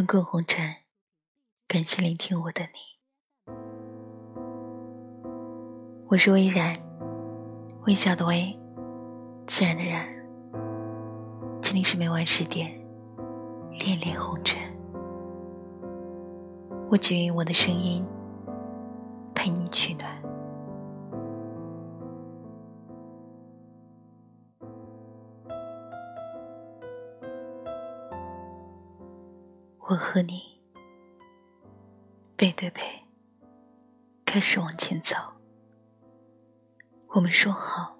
滚滚红尘，感谢聆听我的你。我是微然，微笑的微，自然的然。这里是每晚十点，恋恋红尘。我只愿我的声音陪你取暖。我和你背对背，开始往前走。我们说好，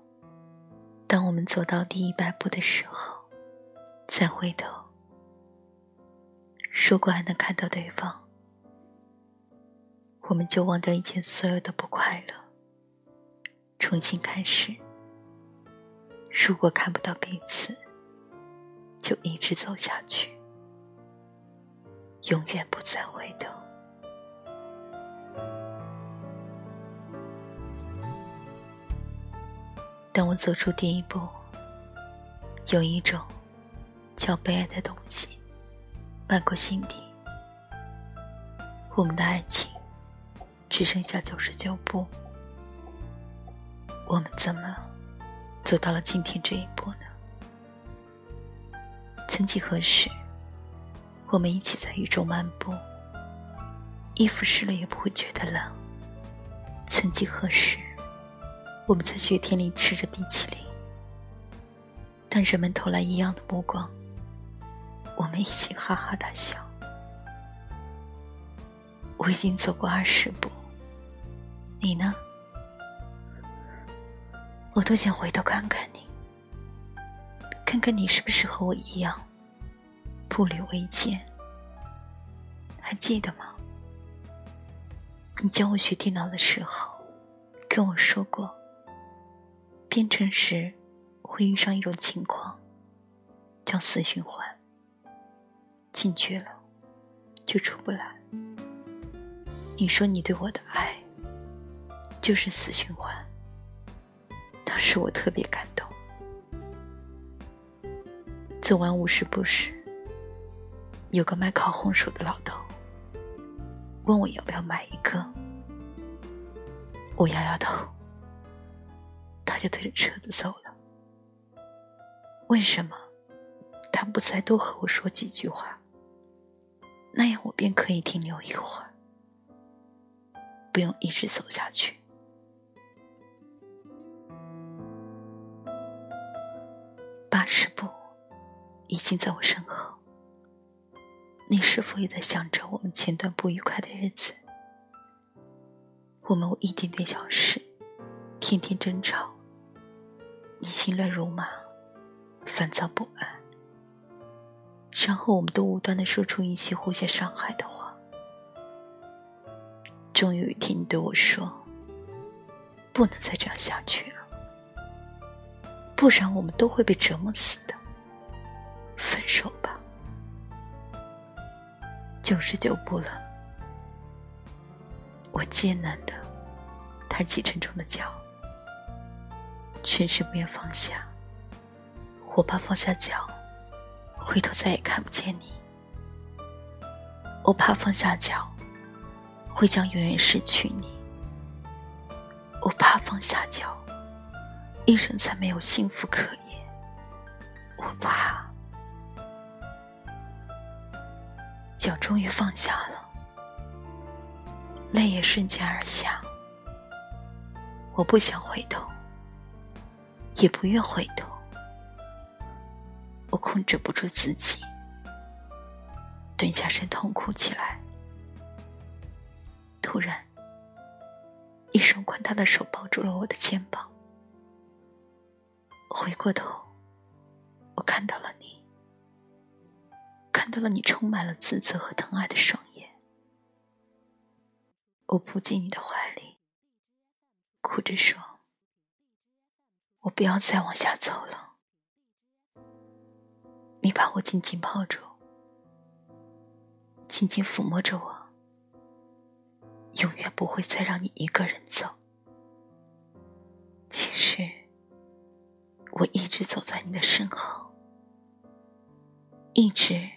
当我们走到第一百步的时候，再回头。如果还能看到对方，我们就忘掉以前所有的不快乐，重新开始。如果看不到彼此，就一直走下去。永远不再回头。当我走出第一步，有一种叫悲哀的东西漫过心底。我们的爱情只剩下九十九步，我们怎么走到了今天这一步呢？曾几何时。我们一起在雨中漫步，衣服湿了也不会觉得冷。曾几何时，我们在雪天里吃着冰淇淋，当人们投来异样的目光，我们一起哈哈大笑。我已经走过二十步，你呢？我多想回头看看你，看看你是不是和我一样。步履维艰，还记得吗？你教我学电脑的时候，跟我说过，编程时会遇上一种情况，叫死循环。进去了，就出不来。你说你对我的爱，就是死循环。当时我特别感动。走完五十步时。有个卖烤红薯的老头，问我要不要买一个。我摇摇头，他就推着车子走了。为什么他不再多和我说几句话？那样我便可以停留一会儿，不用一直走下去。八十步已经在我身后。你是否也在想着我们前段不愉快的日子？我们为一点点小事，天天争吵，你心乱如麻，烦躁不安，然后我们都无端的说出一些互相伤害的话。终于有一天，你对我说：“不能再这样下去了，不然我们都会被折磨死的。”分手吧。九十九步了，我艰难的抬起沉重的脚，迟迟不愿放下。我怕放下脚，回头再也看不见你；我怕放下脚，会将永远失去你；我怕放下脚，一生再没有幸福可言；我怕。脚终于放下了，泪也瞬间而下。我不想回头，也不愿回头。我控制不住自己，蹲下身痛哭起来。突然，一双宽大的手抱住了我的肩膀。回过头，我看到了。看到了你充满了自责和疼爱的双眼，我扑进你的怀里，哭着说：“我不要再往下走了。”你把我紧紧抱住，轻轻抚摸着我，永远不会再让你一个人走。其实，我一直走在你的身后，一直。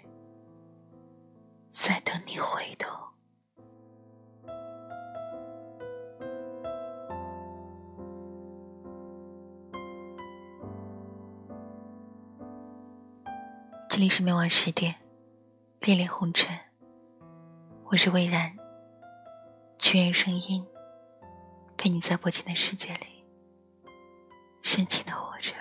在等你回头。这里是每晚十点，恋恋红尘。我是魏然，全员声音，陪你在薄情的世界里深情的活着。